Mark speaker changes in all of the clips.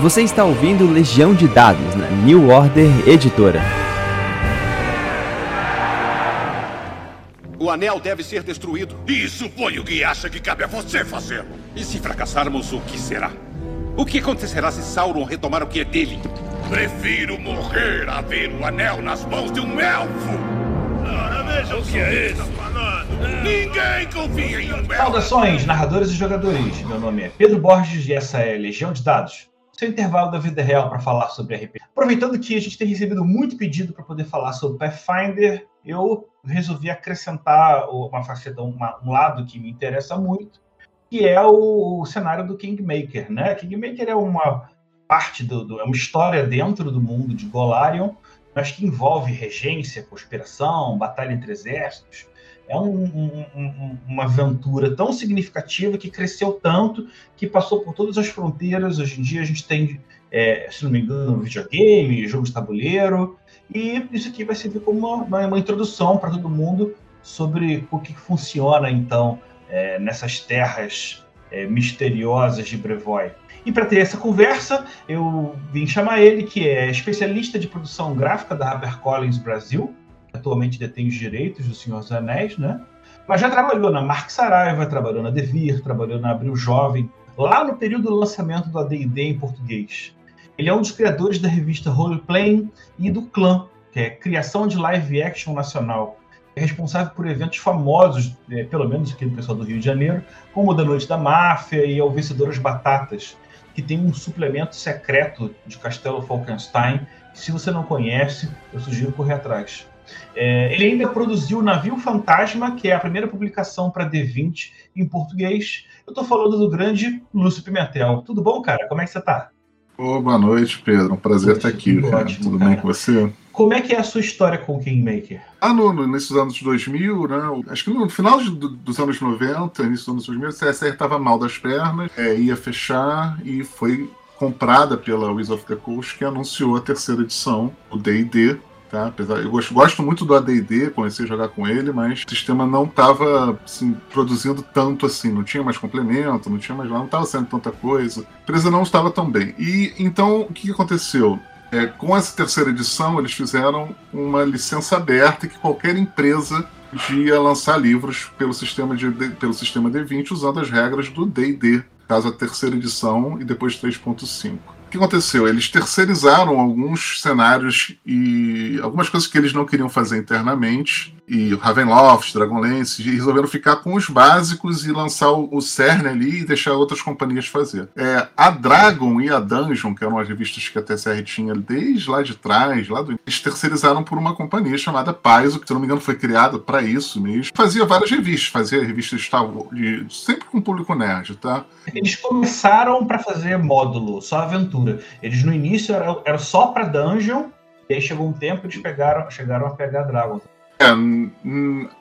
Speaker 1: Você está ouvindo Legião de Dados na New Order Editora.
Speaker 2: O anel deve ser destruído.
Speaker 3: E suponho que acha que cabe a você fazê-lo.
Speaker 2: E se fracassarmos, o que será? O que acontecerá se Sauron retomar o que é dele?
Speaker 3: Prefiro morrer a ver o anel nas mãos de um elfo.
Speaker 4: Ora, veja o que é isso.
Speaker 3: Ninguém confia em um elfo.
Speaker 5: Saudações, narradores e jogadores. Meu nome é Pedro Borges e essa é Legião de Dados. Seu intervalo da vida real para falar sobre RPG. Aproveitando que a gente tem recebido muito pedido para poder falar sobre Pathfinder, eu resolvi acrescentar uma faceta, uma, um lado que me interessa muito, que é o, o cenário do Kingmaker, né? Kingmaker é uma parte do, do, é uma história dentro do mundo de Golarion, mas que envolve regência, conspiração, batalha entre exércitos. É um, um, um, uma aventura tão significativa que cresceu tanto que passou por todas as fronteiras. Hoje em dia a gente tem, é, se não me engano, videogame, jogo de tabuleiro, e isso aqui vai servir como uma, uma introdução para todo mundo sobre o que funciona então é, nessas terras é, misteriosas de Brevoy. E para ter essa conversa, eu vim chamar ele, que é especialista de produção gráfica da HarperCollins Brasil, atualmente detém os direitos do Senhor dos Anéis, né? Mas já trabalhou na Mark Saraiva, trabalhou na Devir, trabalhou na Abril Jovem, lá no período do lançamento do AD&D em português. Ele é um dos criadores da revista Roleplaying e do Clã, que é criação de live action nacional, é responsável por eventos famosos, é, pelo menos aqui do pessoal do Rio de Janeiro, como o da Noite da Máfia e o Vencedoras Batatas, que tem um suplemento secreto de Castelo Falkenstein. Se você não conhece, eu sugiro correr atrás. É, ele ainda produziu o Navio Fantasma, que é a primeira publicação para D20 em português. Eu estou falando do grande Lúcio Pimentel. Tudo bom, cara? Como é que você está?
Speaker 6: Oh, boa noite, Pedro. Um prazer estar aqui. Tudo, ótimo, Tudo bem com você?
Speaker 5: Como é que é a sua história com o Kingmaker?
Speaker 6: Ah, no, no, nesses anos 2000, né? Acho que no final de, dos anos 90, início dos anos 2000, a CSR estava mal das pernas, é, ia fechar e foi comprada pela Wizards of the Coast, que anunciou a terceira edição, o D&D, Tá? Apesar, eu gosto, gosto muito do AD&D, comecei a jogar com ele, mas o sistema não estava assim, produzindo tanto assim, não tinha mais complemento, não tinha mais não estava sendo tanta coisa. A empresa não estava tão bem. E então o que aconteceu? É, com essa terceira edição, eles fizeram uma licença aberta que qualquer empresa podia lançar livros pelo sistema, de, pelo sistema D20 usando as regras do D&D, caso a terceira edição e depois 3.5 o que aconteceu? Eles terceirizaram alguns cenários e algumas coisas que eles não queriam fazer internamente. E Ravenloft, Dragonlance, e resolveram ficar com os básicos e lançar o, o CERN ali e deixar outras companhias fazer. É, a Dragon e a Dungeon, que eram as revistas que a TCR tinha desde lá de trás, lá do, eles terceirizaram por uma companhia chamada Paizo, que se não me engano foi criada para isso mesmo. Fazia várias revistas, fazia revistas de, sempre com público nerd, tá?
Speaker 5: Eles começaram para fazer módulo, só aventura Eles no início era, era só para dungeon, e aí chegou um tempo eles pegaram, chegaram a pegar Dragon.
Speaker 6: É,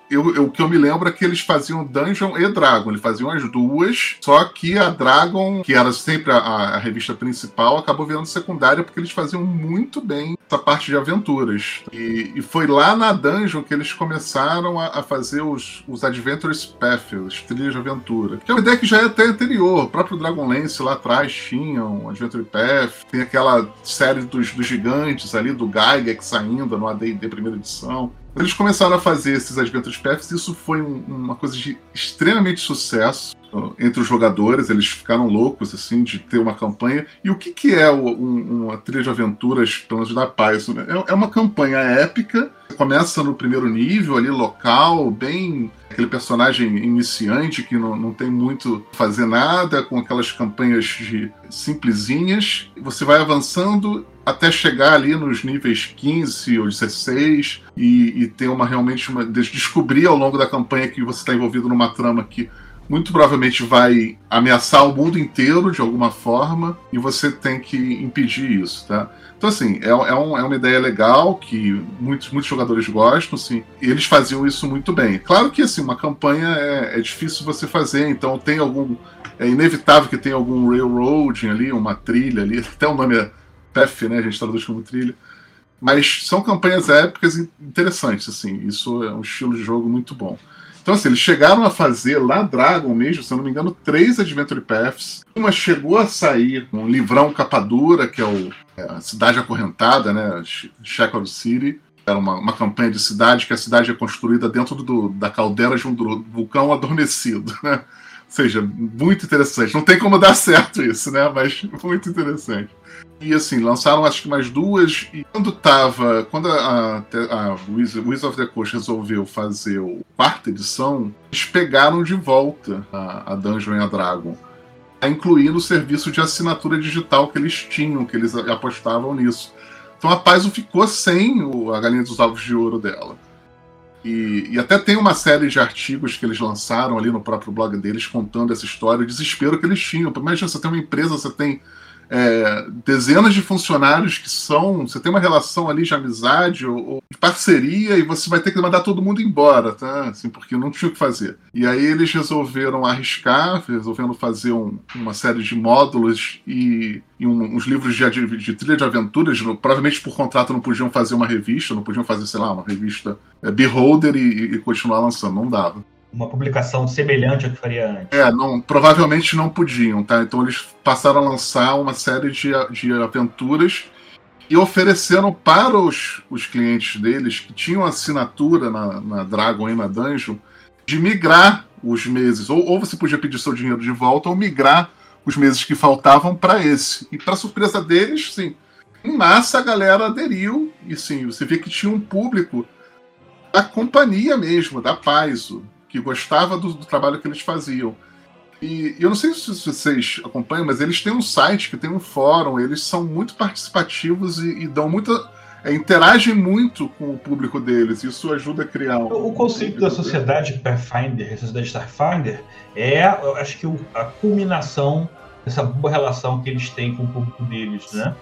Speaker 6: eu, eu, o que eu me lembro é que eles faziam Dungeon e Dragon, eles faziam as duas, só que a Dragon, que era sempre a, a, revista principal, acabou virando secundária porque eles faziam muito bem essa parte de aventuras. E, e foi lá na Dungeon que eles começaram a, a fazer os, os Adventures Path, as trilhas de aventura, que é uma ideia que já é até anterior. O próprio Dragonlance lá atrás tinha um Adventure Path, tem aquela série dos, dos gigantes ali, do Gygax saindo no AD&D primeira edição. Eles começaram a fazer esses Adventures Paths, isso foi um, uma coisa de extremamente sucesso entre os jogadores, eles ficaram loucos assim de ter uma campanha. E o que, que é o, um, uma trilha de aventuras, pelo menos da Paz? Né? É, é uma campanha épica, começa no primeiro nível ali, local, bem aquele personagem iniciante que não, não tem muito fazer nada, com aquelas campanhas de simplesinhas. Você vai avançando até chegar ali nos níveis 15 ou 16 e, e ter uma realmente uma, descobrir ao longo da campanha que você está envolvido numa trama que muito provavelmente vai ameaçar o mundo inteiro de alguma forma e você tem que impedir isso, tá? Então, assim, é, é, um, é uma ideia legal que muitos, muitos jogadores gostam, assim, eles faziam isso muito bem. Claro que, assim, uma campanha é, é difícil você fazer, então tem algum... É inevitável que tenha algum railroading ali, uma trilha ali, até o nome é Path, né? A gente traduz como trilha. Mas são campanhas épicas interessantes, assim. Isso é um estilo de jogo muito bom. Então, assim, eles chegaram a fazer lá Dragon mesmo, se eu não me engano, três Adventure Paths. Uma chegou a sair um livrão capa dura, que é o é, a Cidade Acorrentada, né? Shackled City. Era uma, uma campanha de cidade, que a cidade é construída dentro do, da caldeira de um vulcão adormecido, né? Seja, muito interessante. Não tem como dar certo isso, né? Mas muito interessante. E assim, lançaram acho que mais duas. E quando tava. Quando a, a, a Wizard of the Coast resolveu fazer a quarta edição, eles pegaram de volta a, a Dungeon e a Dragon. Incluindo o serviço de assinatura digital que eles tinham, que eles apostavam nisso. Então a Paizo ficou sem o, a galinha dos ovos de ouro dela. E, e, até tem uma série de artigos que eles lançaram ali no próprio blog deles contando essa história, o desespero que eles tinham. Imagina, você tem uma empresa, você tem é, dezenas de funcionários que são. Você tem uma relação ali de amizade ou, ou, de parceria e você vai ter que mandar todo mundo embora, tá? Assim, porque não tinha o que fazer. E aí eles resolveram arriscar, resolvendo fazer um, uma série de módulos e, e um, uns livros de, de, trilha de aventuras. Provavelmente por contrato não podiam fazer uma revista, não podiam fazer, sei lá, uma revista é, Beholder e, e continuar lançando, não dava
Speaker 5: uma publicação semelhante ao que faria antes.
Speaker 6: É, não, provavelmente não podiam, tá? Então eles passaram a lançar uma série de, de aventuras e ofereceram para os, os clientes deles que tinham assinatura na, na Dragon e na Dungeon de migrar os meses. Ou, ou você podia pedir seu dinheiro de volta ou migrar os meses que faltavam para esse. E para surpresa deles, sim, em massa a galera aderiu e sim, você vê que tinha um público da companhia mesmo, da Paizo, que gostava do, do trabalho que eles faziam. E, eu não sei se vocês acompanham, mas eles têm um site que tem um fórum, eles são muito participativos e, e dão muita. É, interagem muito com o público deles, isso ajuda a criar um.
Speaker 5: O conceito da sociedade Pathfinder, a sociedade Starfinder, é, acho que, a culminação dessa boa relação que eles têm com o público deles, né?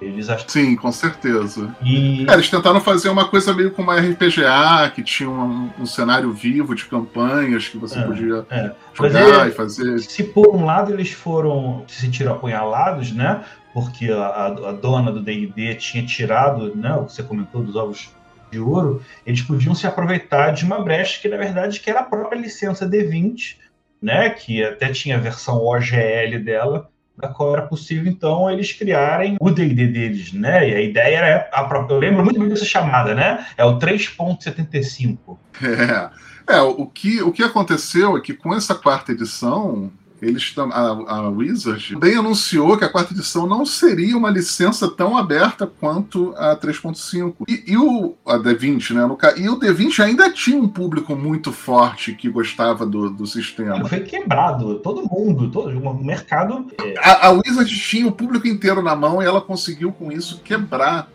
Speaker 6: Eles acham... Sim, com certeza. E... É, eles tentaram fazer uma coisa meio como uma RPGA, que tinha um, um cenário vivo de campanhas que você é, podia é. jogar e fazer.
Speaker 5: Se por um lado eles foram se sentiram apunhalados, né? Porque a, a dona do D&D tinha tirado, né? O que você comentou dos ovos de ouro, eles podiam se aproveitar de uma brecha que na verdade que era a própria licença D20, né? Que até tinha a versão OGL dela da qual era possível, então, eles criarem o D&D deles, né? E a ideia era a própria... Eu lembro muito bem dessa chamada, né? É o 3.75.
Speaker 6: É, é o, que, o que aconteceu é que com essa quarta edição, eles a, a Wizard também anunciou que a quarta edição não seria uma licença tão aberta quanto a 3.5. E, e, o a D20, né? No, e o D20 ainda tinha um público muito forte que gostava do, do sistema.
Speaker 5: Foi quebrado, todo mundo, todo o mercado.
Speaker 6: É... A, a Wizard tinha o público inteiro na mão e ela conseguiu com isso quebrar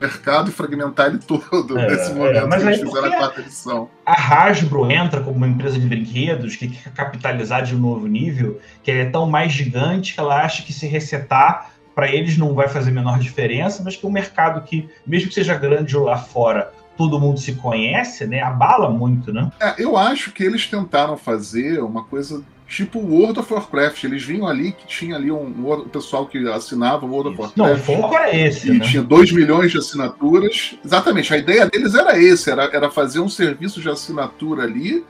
Speaker 6: mercado e fragmentar ele todo é, nesse momento é, mas que eles fizeram a quarta edição.
Speaker 5: A Hasbro entra como uma empresa de brinquedos que quer capitalizar de um novo nível, que é tão mais gigante que ela acha que se resetar para eles não vai fazer menor diferença, mas que o mercado que, mesmo que seja grande lá fora, todo mundo se conhece, né? Abala muito, né?
Speaker 6: É, eu acho que eles tentaram fazer uma coisa tipo World of Warcraft. Eles vinham ali que tinha ali um, um pessoal que assinava o World of Warcraft.
Speaker 5: Não, o foco era esse.
Speaker 6: E né? tinha 2 milhões de assinaturas. Exatamente, a ideia deles era esse: era, era fazer um serviço de assinatura ali.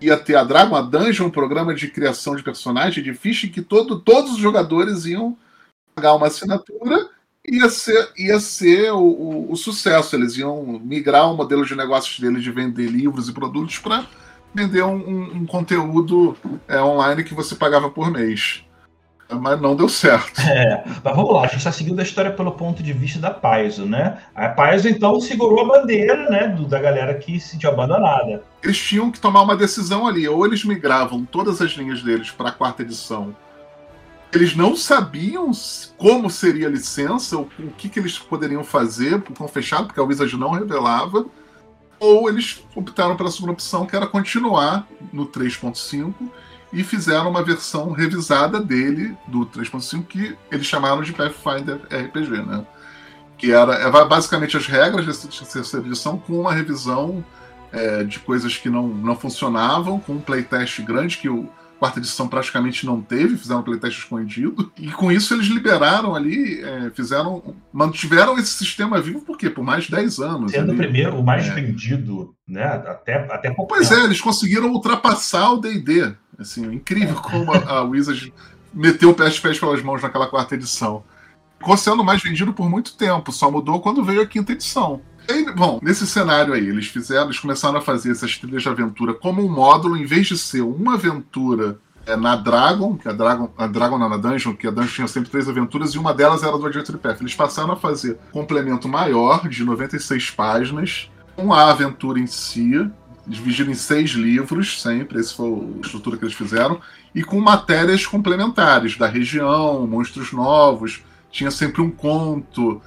Speaker 6: Ia ter a Dragon, a Dungeon, um programa de criação de personagem, de ficha, que todo, todos os jogadores iam pagar uma assinatura ia ser, ia ser o, o, o sucesso. Eles iam migrar o modelo de negócios deles de vender livros e produtos para vender um, um, um conteúdo é, online que você pagava por mês. Mas não deu certo.
Speaker 5: É, mas vamos lá, a gente está seguindo a história pelo ponto de vista da Paizo, né? A Paizo, então, segurou a bandeira, né, do, da galera que se sentiu abandonada.
Speaker 6: Eles tinham que tomar uma decisão ali, ou eles migravam todas as linhas deles para a quarta edição. Eles não sabiam como seria a licença, o, o que, que eles poderiam fazer, com fechado, porque a Wizard não revelava ou eles optaram pela segunda opção, que era continuar no 3.5 e fizeram uma versão revisada dele, do 3.5, que eles chamaram de Pathfinder RPG, né? Que era é basicamente as regras dessa edição com uma revisão é, de coisas que não, não funcionavam, com um playtest grande que o, quarta edição praticamente não teve, fizeram um playtest escondido. E com isso eles liberaram ali, é, fizeram. mantiveram esse sistema vivo por quê? Por mais de 10 anos.
Speaker 5: Sendo
Speaker 6: ali.
Speaker 5: o primeiro, o mais é. vendido, né? Até, até pouco
Speaker 6: Pois tempo. é, eles conseguiram ultrapassar o DD. Assim, incrível é. como a, a Wizard meteu o pé de pés pelas mãos naquela quarta edição. Ficou sendo mais vendido por muito tempo, só mudou quando veio a quinta edição. Bom, nesse cenário aí, eles fizeram, eles começaram a fazer essas trilhas de aventura como um módulo, em vez de ser uma aventura é, na Dragon, que a Dragon, a Dragon na Dungeon, que a Dungeon tinha sempre três aventuras, e uma delas era do Adventure Path. Eles passaram a fazer um complemento maior, de 96 páginas, com a aventura em si, dividido em seis livros, sempre, essa foi a estrutura que eles fizeram, e com matérias complementares da região, monstros novos, tinha sempre um conto,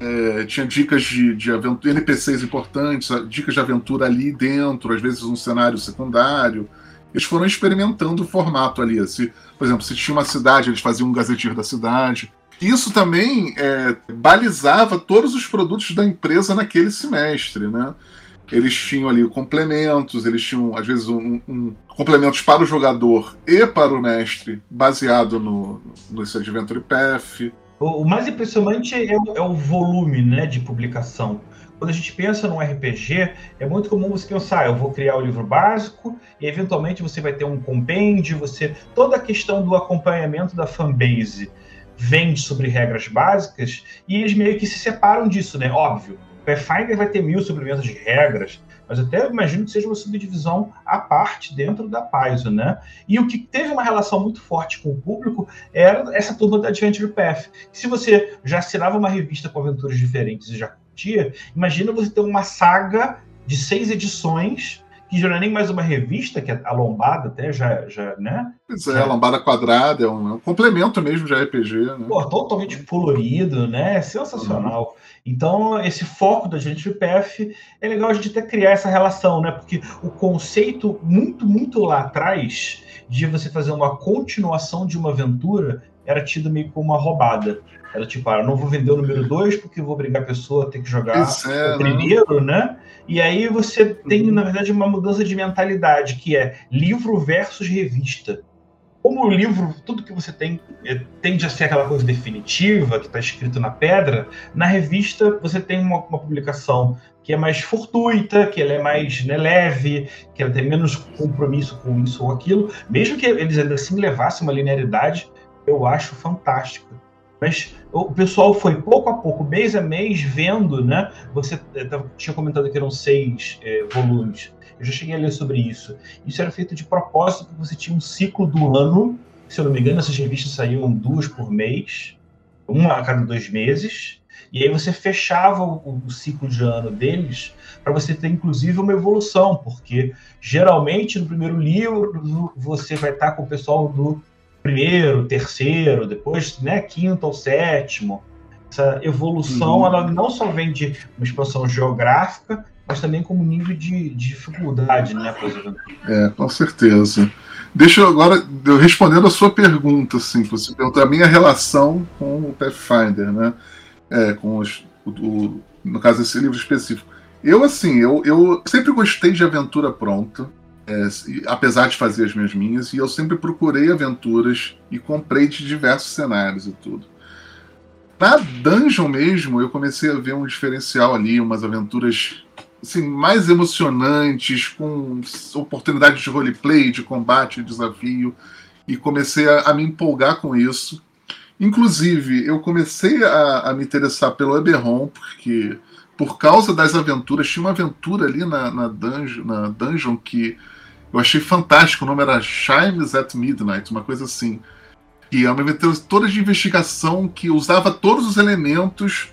Speaker 6: é, tinha dicas de, de aventura, NPCs importantes, dicas de aventura ali dentro, às vezes um cenário secundário. Eles foram experimentando o formato ali. Se, por exemplo, se tinha uma cidade, eles faziam um gazeteiro da cidade. Isso também é, balizava todos os produtos da empresa naquele semestre, né? Eles tinham ali complementos, eles tinham, às vezes, um, um complementos para o jogador e para o mestre, baseado no, no Adventure Path.
Speaker 5: O, mais impressionante é o, é o, volume né, de publicação. Quando a gente pensa num RPG, é muito comum você pensar, ah, eu vou criar o livro básico e eventualmente você vai ter um compêndio, você toda a questão do acompanhamento da fanbase vende sobre regras básicas e eles meio que se separam disso, né? Óbvio, Pathfinder vai ter mil suplementos de regras, mas até imagino que seja uma subdivisão à parte dentro da Paizo, né? E o que teve uma relação muito forte com o público era essa turma da Adventure Path. Se você já assinava uma revista com aventuras diferentes e já curtia, imagina você ter uma saga de seis edições que já não é nem mais uma revista, que é a lombada até já, já né?
Speaker 6: Pois é, a lombada quadrada é um, é um, complemento mesmo de RPG, né?
Speaker 5: Pô, totalmente colorido, né? Sensacional. Uhum. Então, esse foco da gente PF é legal a gente até criar essa relação, né? Porque o conceito muito, muito lá atrás de você fazer uma continuação de uma aventura era tido meio como uma roubada. Era tipo, ah, eu não vou vender o número 2 porque vou obrigar a pessoa a ter que jogar é, o primeiro, né? E aí você tem, uhum. na verdade, uma mudança de mentalidade, que é livro versus revista. Como o livro, tudo que você tem é, tende a ser aquela coisa definitiva, que está escrito na pedra, na revista você tem uma, uma, publicação que é mais fortuita, que ela é mais né, leve, que ela tem menos compromisso com isso ou aquilo. Mesmo que eles ainda assim levassem uma linearidade, eu acho fantástico. Mas o pessoal foi pouco a pouco, mês a mês, vendo, né? Você eh, tinha comentado que eram seis é, volumes. Eu já cheguei a ler sobre isso. Isso era feito de propósito, porque você tinha um ciclo do ano. Se eu não me engano, essas revistas saíam duas por mês, uma a cada dois meses. E aí você fechava o, o ciclo de ano deles para você ter, inclusive, uma evolução, porque geralmente no primeiro livro você vai estar com o pessoal do primeiro, terceiro, depois né, quinto ou sétimo. Essa evolução, uhum. ela não só vem de uma expansão geográfica, mas também como nível de, de dificuldade, né.
Speaker 6: É, com certeza. Deixa eu agora, eu respondendo a sua pergunta, assim, você perguntou a minha relação com o Pathfinder, né? É, com os, o, o, no caso desse livro específico. Eu, assim, eu, eu sempre gostei de aventura pronta. É, apesar de fazer as minhas minhas, e eu sempre procurei aventuras e comprei de diversos cenários e tudo. Na dungeon mesmo, eu comecei a ver um diferencial ali, umas aventuras assim, mais emocionantes, com oportunidades de roleplay, de combate, de desafio, e comecei a, a me empolgar com isso. Inclusive, eu comecei a, a me interessar pelo Eberron, porque por causa das aventuras, tinha uma aventura ali na, na, dungeon, na dungeon que eu achei fantástico. O nome era Chimes at Midnight, uma coisa assim. E é uma aventura toda de investigação que usava todos os elementos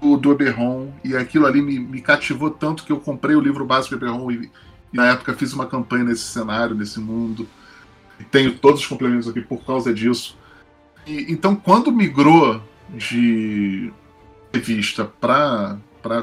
Speaker 6: do, do Eberron. E aquilo ali me, me, cativou tanto que eu comprei o livro básico do Eberron e, e, na época fiz uma campanha nesse cenário, nesse mundo. E tenho todos os complementos aqui por causa disso. E, então, quando migrou de revista para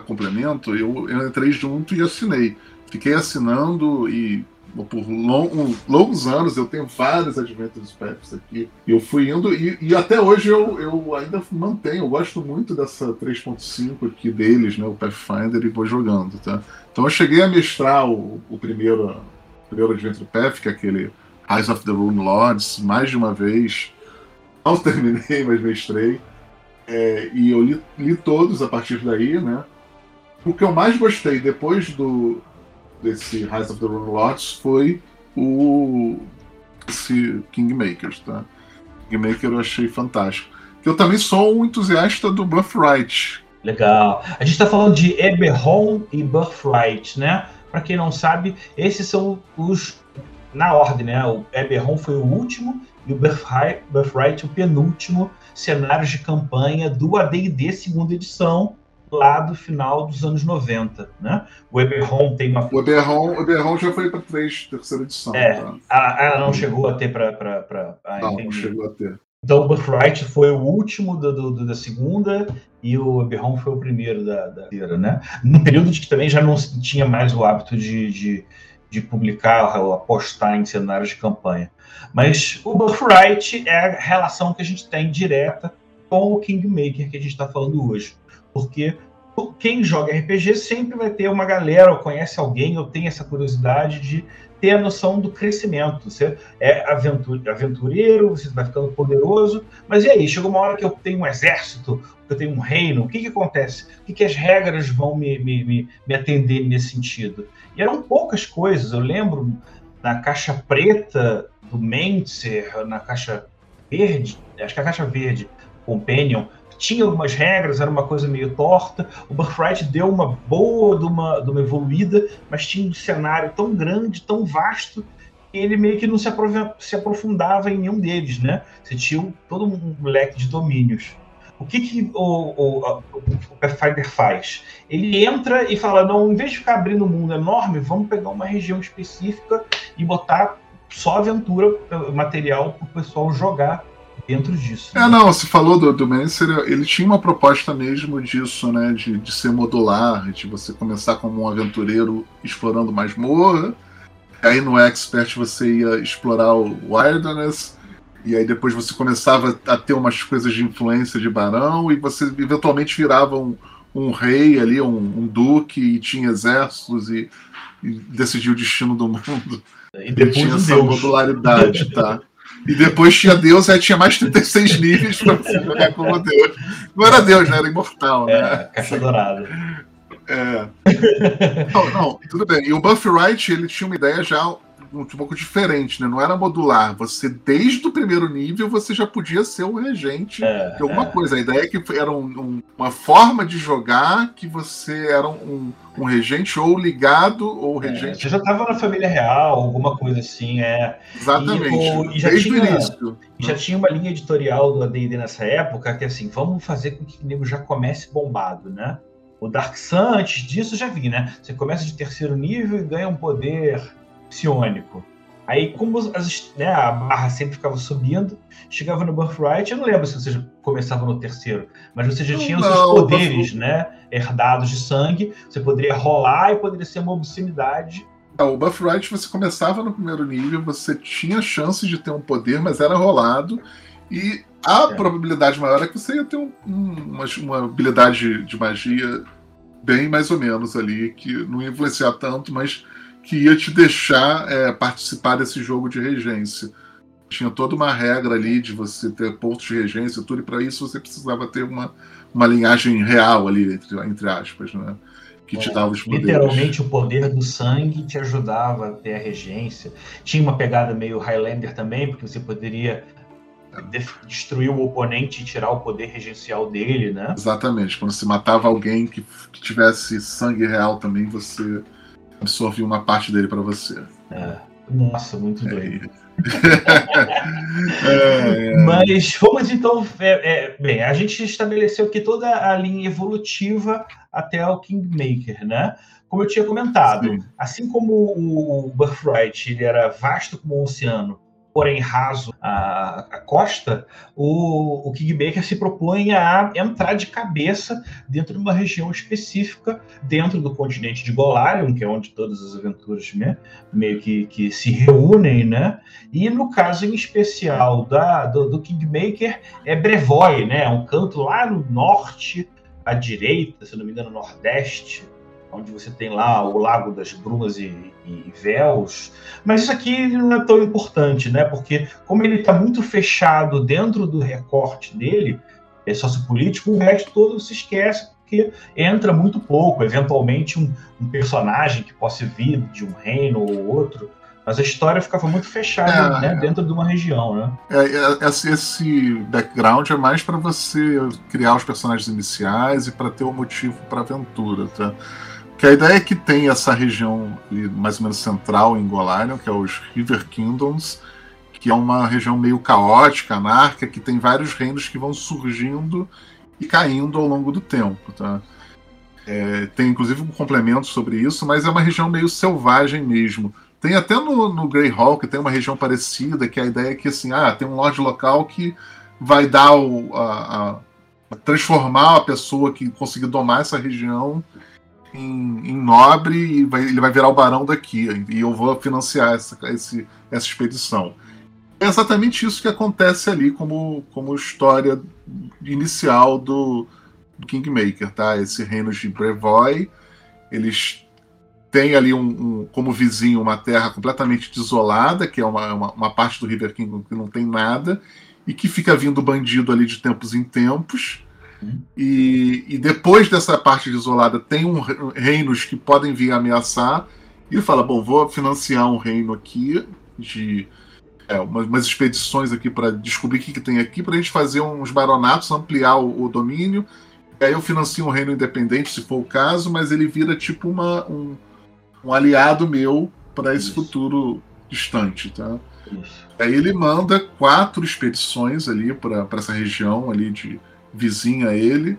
Speaker 6: complemento, eu, eu entrei junto e assinei. Fiquei assinando e por long, longos anos, eu tenho vários Adventures Paths aqui. Eu fui indo, e, e, até hoje eu, eu ainda mantenho, eu gosto muito dessa 3.5 aqui deles, né, o Pathfinder, e vou jogando, tá? Então eu cheguei a mestrar o, o primeiro, o primeiro Adventure Path, que é aquele Rise of the Rune Lords mais de uma vez. Não terminei, mas mestrei. É, e eu li, li, todos a partir daí, né? O que eu mais gostei depois do desse Rise of the Rune Lords foi o esse Kingmakers, tá? Kingmaker eu achei fantástico. Eu também sou um entusiasta do Birthright.
Speaker 5: Legal. A gente está falando de Eberron e Birthright, né? Para quem não sabe, esses são os na ordem, né? O Eberron foi o último e o Birthright, Birthright o penúltimo cenários de campanha do AD&D segunda edição, lá do final dos anos 90, né? O Eberron tem uma...
Speaker 6: O Eberron, o Eberron já foi para três, terceira edição.
Speaker 5: É, tá? ela, não chegou a ter para...
Speaker 6: Não, não chegou a ter.
Speaker 5: Então o Birthright foi o último do, do, da segunda e o Eberron foi o primeiro da, terceira, né? Num período de que também já não tinha mais o hábito de, de, de publicar ou apostar em cenários de campanha. Mas o Birthright é a relação que a gente tem direta com o Kingmaker que a gente está falando hoje. Porque quem joga RPG sempre vai ter uma galera, ou conhece alguém, ou tem essa curiosidade de ter a noção do crescimento. Você é aventureiro, você vai ficando poderoso, mas e aí? Chega uma hora que eu tenho um exército, que eu tenho um reino, o que, que acontece? O que, que as regras vão me, me, me atender nesse sentido? E eram poucas coisas. Eu lembro na caixa preta do Mentzer, na caixa verde, acho que a caixa verde, Companion, tinha algumas regras, era uma coisa meio torta. O Birthright deu uma boa de uma, de uma evoluída, mas tinha um cenário tão grande, tão vasto, que ele meio que não se, se aprofundava em nenhum deles, né? Você tinha todo um leque de domínios. O que, que o, o, o Pathfinder faz? Ele entra e fala: não, em vez de ficar abrindo um mundo enorme, vamos pegar uma região específica e botar só aventura, material para o pessoal jogar dentro disso.
Speaker 6: É, não, você falou do, do Mancer, ele tinha uma proposta mesmo disso, né? De, de ser modular, de você começar como um aventureiro explorando masmorra, aí no Expert você ia explorar o Wilderness, e aí depois você começava a ter umas coisas de influência de barão, e você eventualmente virava um, um rei ali, um, um, duque, e tinha exércitos, e, e decidia o destino do mundo.
Speaker 5: E depois
Speaker 6: tinha essa modularidade, tá? E depois tinha Deus, aí tinha mais 36 níveis pra você jogar como Deus. Não era Deus, né? Era imortal, né?
Speaker 5: É, caixa dourada.
Speaker 6: É. Não, não, tudo bem. E o Buffy Wright, ele tinha uma ideia já um pouco diferente, né? Não era modular. Você, desde o primeiro nível, você já podia ser o regente é, de alguma é. coisa. A ideia é que era um, um, uma forma de jogar que você era um, um regente ou ligado ou é, regente.
Speaker 5: você já estava na família real, alguma coisa assim, é.
Speaker 6: Exatamente.
Speaker 5: E, e já desde tinha, o início. Já tinha uma linha editorial do AD&D nessa época que assim, vamos fazer com que o nego já comece bombado, né? O Dark Sun, antes disso, já vi, né? Você começa de terceiro nível e ganha um poder psionico. Aí, como as, né, a barra sempre ficava subindo, chegava no Birthright, eu não lembro se você já começava no terceiro, mas você já tinha os seus poderes, né, herdados de sangue, você poderia rolar e poderia ser uma obscenidade.
Speaker 6: o Birthright você começava no primeiro nível, você tinha chance de ter um poder, mas era rolado, e a é. probabilidade maior é que você ia ter um, uma, uma habilidade de magia bem mais ou menos ali, que não ia influenciar tanto, mas que ia te deixar é, participar desse jogo de regência. Tinha toda uma regra ali de você ter pontos de regência e tudo, e para isso você precisava ter uma, uma linhagem real ali, entre, entre aspas, né? Que te é, dava os poderes.
Speaker 5: Literalmente o poder do sangue te ajudava a ter a regência. Tinha uma pegada meio Highlander também, porque você poderia destruir o oponente e tirar o poder regencial dele, né?
Speaker 6: Exatamente. Quando você matava alguém que, que tivesse sangue real também, você absorve uma parte dele para você.
Speaker 5: É. Nossa, muito é doido. É, é. Mas vamos então. É, é, bem, a gente estabeleceu aqui toda a linha evolutiva até o Kingmaker, né? Como eu tinha comentado, Sim. assim como o, Birthright ele era vasto como o oceano porém raso a, a costa, o, o Kingmaker se propõe a entrar de cabeça dentro de uma região específica, dentro do continente de Golarion, que é onde todas as aventuras né, meio que, que se reúnem, né? E no caso em especial da, do, do Kingmaker é Brevoy, né? É um canto lá no norte, à direita, se não me engano, nordeste onde você tem lá o Lago das Brumas e, e Véus. Mas isso aqui não é tão importante, né? Porque como ele está muito fechado dentro do recorte dele, é sociopolítico, o resto todo se esquece porque entra muito pouco. Eventualmente um, um personagem que possa vir de um reino ou outro, mas a história ficava muito fechada é, né, dentro de uma região, né?
Speaker 6: É, é, esse background é mais para você criar os personagens iniciais e para ter o um motivo para aventura, tá? Que a ideia é que tem essa região mais ou menos central em Golarion, que é os River Kingdoms, que é uma região meio caótica, anárquica, que tem vários reinos que vão surgindo e caindo ao longo do tempo, tá? É, tem inclusive um complemento sobre isso, mas é uma região meio selvagem mesmo. Tem até no, no Greyhawk, tem uma região parecida, que a ideia é que assim, ah, tem um lord local que vai dar o, a, a transformar a pessoa que conseguir domar essa região em, em nobre e vai, ele vai virar o barão daqui. E eu vou financiar essa, esse, essa expedição. É exatamente isso que acontece ali como, como história inicial do, do Kingmaker, tá? Esse reino de Brevoy, eles têm ali um, um, como vizinho uma terra completamente desolada, que é uma, uma, uma, parte do River Kingdom que não tem nada, e que fica vindo bandido ali de tempos em tempos. E, e, depois dessa parte desolada tem um, reinos que podem vir ameaçar. E ele fala: Bom, vou financiar um reino aqui, de é, umas, umas, expedições aqui para descobrir o que, que tem aqui, para a gente fazer uns baronatos, ampliar o, o, domínio. E aí eu financio um reino independente, se for o caso, mas ele vira tipo uma, um, um aliado meu para esse Isso. futuro distante. Tá? Isso. Aí ele manda quatro expedições ali para essa região ali de vizinha a ele.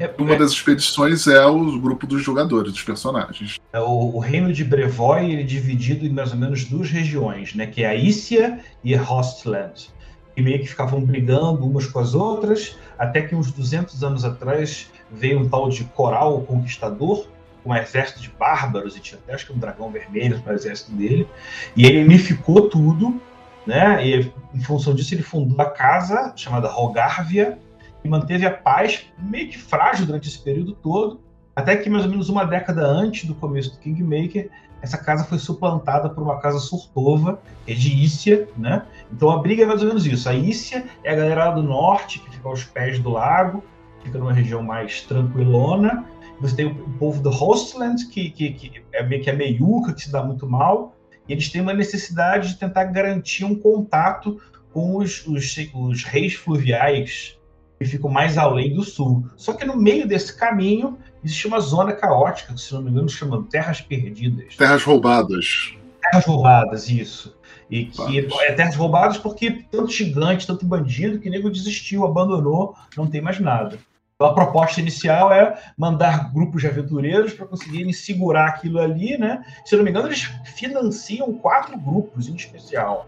Speaker 6: É, Uma é, das expedições é o grupo dos jogadores, dos personagens.
Speaker 5: É o, o, reino de Brevoy ele é dividido em mais ou menos duas regiões, né? Que é a Ícia e a Hostland. E meio que ficavam brigando umas com as outras, até que uns 200 anos atrás veio um tal de Coral Conquistador, com um exército de bárbaros, e tinha até acho que um dragão vermelho no exército dele, e ele unificou tudo, né? E em função disso ele fundou a casa chamada Rogarvia, manteve a paz meio que frágil durante esse período todo, até que mais ou menos uma década antes do começo do Kingmaker, essa casa foi suplantada por uma casa surtova, que é de Ícia, né? Então a briga é mais ou menos isso. A Ícia é a galera do norte, que fica aos pés do lago, fica numa região mais tranquilona. Você tem o povo do Hostland, que, que, que é meio que a meiuca, que se dá muito mal. E eles têm uma necessidade de tentar garantir um contato com os, os, os reis fluviais que ficam mais além do sul. Só que no meio desse caminho existe uma zona caótica, que, se não me engano, chamam Terras Perdidas.
Speaker 6: Terras Roubadas.
Speaker 5: Terras Roubadas, isso. E que é terras roubadas porque tanto gigante, tanto bandido, que nego desistiu, abandonou, não tem mais nada. Então, a proposta inicial é mandar grupos de aventureiros para conseguirem segurar aquilo ali, né? Se não me engano, eles financiam quatro grupos em especial.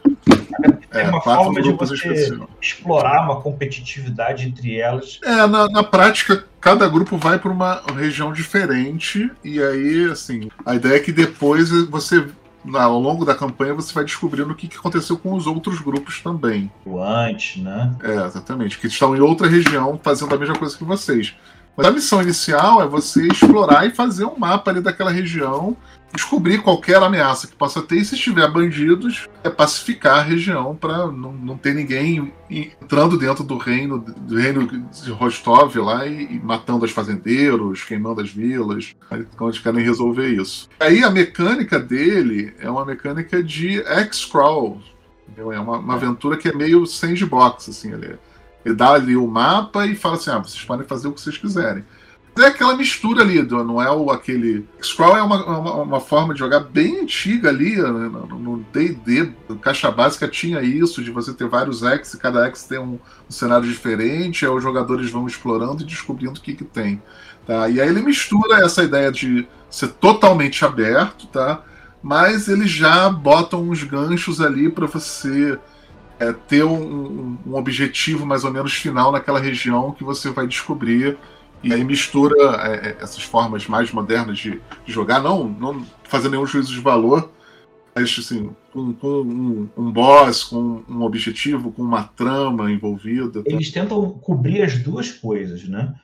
Speaker 5: É, uma forma de você explorar uma competitividade entre elas.
Speaker 6: É, na, na prática, cada grupo vai para uma região diferente, e aí, assim, a ideia é que depois você ao longo da campanha você vai descobrindo o que, aconteceu com os outros grupos também.
Speaker 5: O antes, né?
Speaker 6: É, exatamente. Que estão em outra região fazendo a mesma coisa que vocês. Mas a missão inicial é você explorar e fazer um mapa ali daquela região descobrir qualquer ameaça que possa ter e se tiver bandidos, é pacificar a região para não, não ter ninguém entrando dentro do reino do reino de Rostov lá e, e matando os fazendeiros, queimando as vilas. Então eles querem resolver isso. Aí a mecânica dele é uma mecânica de X-Crawl. É uma, uma, aventura que é meio sandbox, assim, ele, dá ali o mapa e fala assim, ah, vocês podem fazer o que vocês quiserem é aquela mistura ali, não é o aquele. Scroll é uma, uma, uma, forma de jogar bem antiga ali, né, no DD, caixa básica tinha isso, de você ter vários X e cada X tem um, um, cenário diferente, aí os jogadores vão explorando e descobrindo o que, que tem. Tá? E aí ele mistura essa ideia de ser totalmente aberto, tá? mas eles já botam uns ganchos ali para você. É, ter um, um objetivo mais ou menos final naquela região que você vai descobrir e aí mistura é, é, essas formas mais modernas de, de, jogar, não, não fazendo nenhum juízo de valor, mas assim, com, com um, um, boss, com um objetivo, com uma trama envolvida.
Speaker 5: Eles tentam cobrir as duas coisas, né?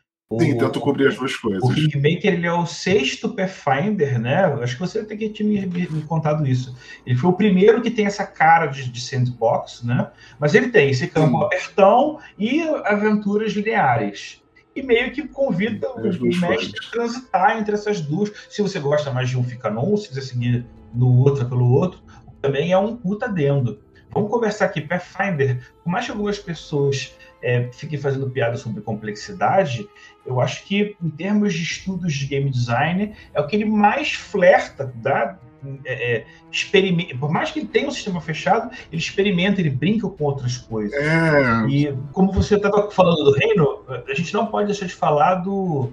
Speaker 6: Sim, tento cobrir as duas coisas.
Speaker 5: O Kingmaker ele é o sexto Pathfinder, né? Acho que você tem que me, me, me, contado isso. Ele foi o primeiro que tem essa cara de, de sandbox, né? Mas ele tem esse campo Sim. abertão e aventuras lineares. E meio que convida o, o mestre a transitar entre essas duas. Se você gosta mais de um, fica num. Se você seguir no outro, pelo outro. Também é um puta dendo. Vamos conversar aqui. Pathfinder, por mais que algumas pessoas é, fiquem fazendo piada sobre complexidade, eu acho que, em termos de estudos de game design, é o que ele mais flerta, dá, é, é, experimenta, por mais que ele tenha um sistema fechado, ele experimenta, ele brinca com outras coisas. É... E como você estava falando do reino, a gente não pode deixar de falar do.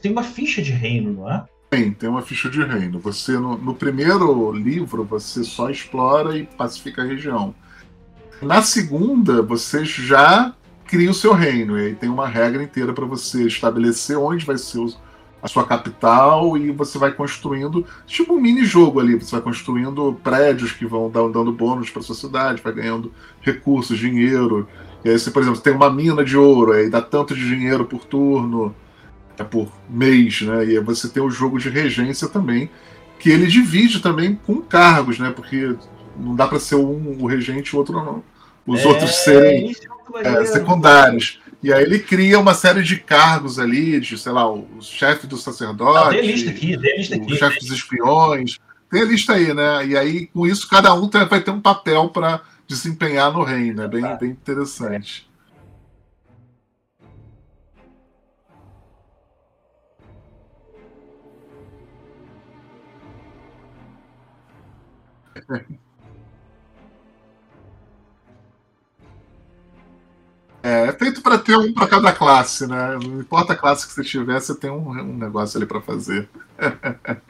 Speaker 5: Tem uma ficha de reino, não é?
Speaker 6: Tem, tem uma ficha de reino. Você no, no primeiro livro você só explora e pacifica a região. Na segunda, você já cria o seu reino. E aí tem uma regra inteira para você estabelecer onde vai ser a sua capital e você vai construindo, tipo um mini-jogo ali. Você vai construindo prédios que vão dando bônus para sua cidade, vai ganhando recursos, dinheiro. E aí você, por exemplo, tem uma mina de ouro, aí dá tanto de dinheiro por turno, é por mês, né? E aí você tem o jogo de regência também, que ele divide também com cargos, né? Porque não dá para ser um o regente e o outro não. Os é, outros serem é, secundários. E aí ele cria uma série de cargos ali, de, sei lá, o chefe do sacerdote, ah, tem
Speaker 5: lista aqui, tem lista aqui,
Speaker 6: o chefe dos espiões. Tem a lista aí, né? E aí, com isso, cada um vai ter um papel para desempenhar no reino. É bem, tá. bem interessante. É, é feito para ter um para cada classe, né? Não importa a classe que você tiver, você tem um, um negócio ali para fazer.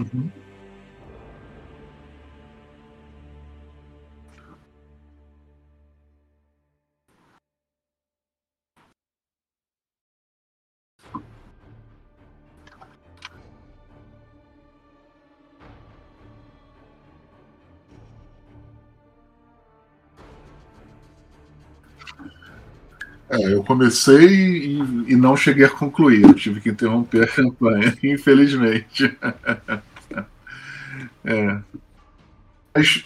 Speaker 6: Uhum. É, eu comecei e, e, não cheguei a concluir. Eu tive que interromper a campanha, infelizmente. É. Mas...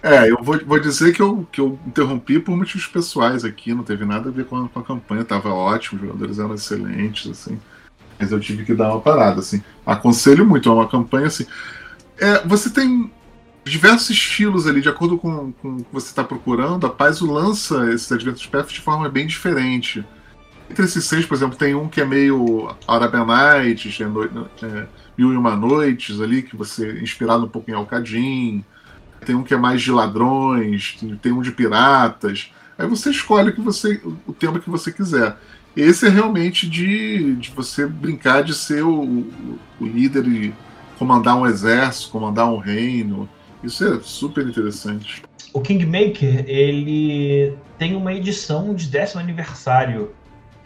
Speaker 6: É, eu vou, vou dizer que eu, que eu interrompi por motivos pessoais aqui, não teve nada a ver com a, com a campanha, tava ótimo, os jogadores eram excelentes, assim. Mas eu tive que dar uma parada, assim. Aconselho muito, é uma campanha assim. É, você tem diversos estilos ali, de acordo com, com o que você está procurando, a Paz lança esses Adventures Path de forma bem diferente. Entre esses seis, por exemplo, tem um que é meio Arabian é, é, Mil e Uma Noites ali, que você inspirado um pouco em Alcadim. Tem um que é mais de ladrões, tem um de piratas. Aí você escolhe o, que você, o tema que você quiser. Esse é realmente de, de você brincar de ser o, o líder e comandar um exército, comandar um reino. Isso é super interessante.
Speaker 5: O Kingmaker, ele tem uma edição de décimo aniversário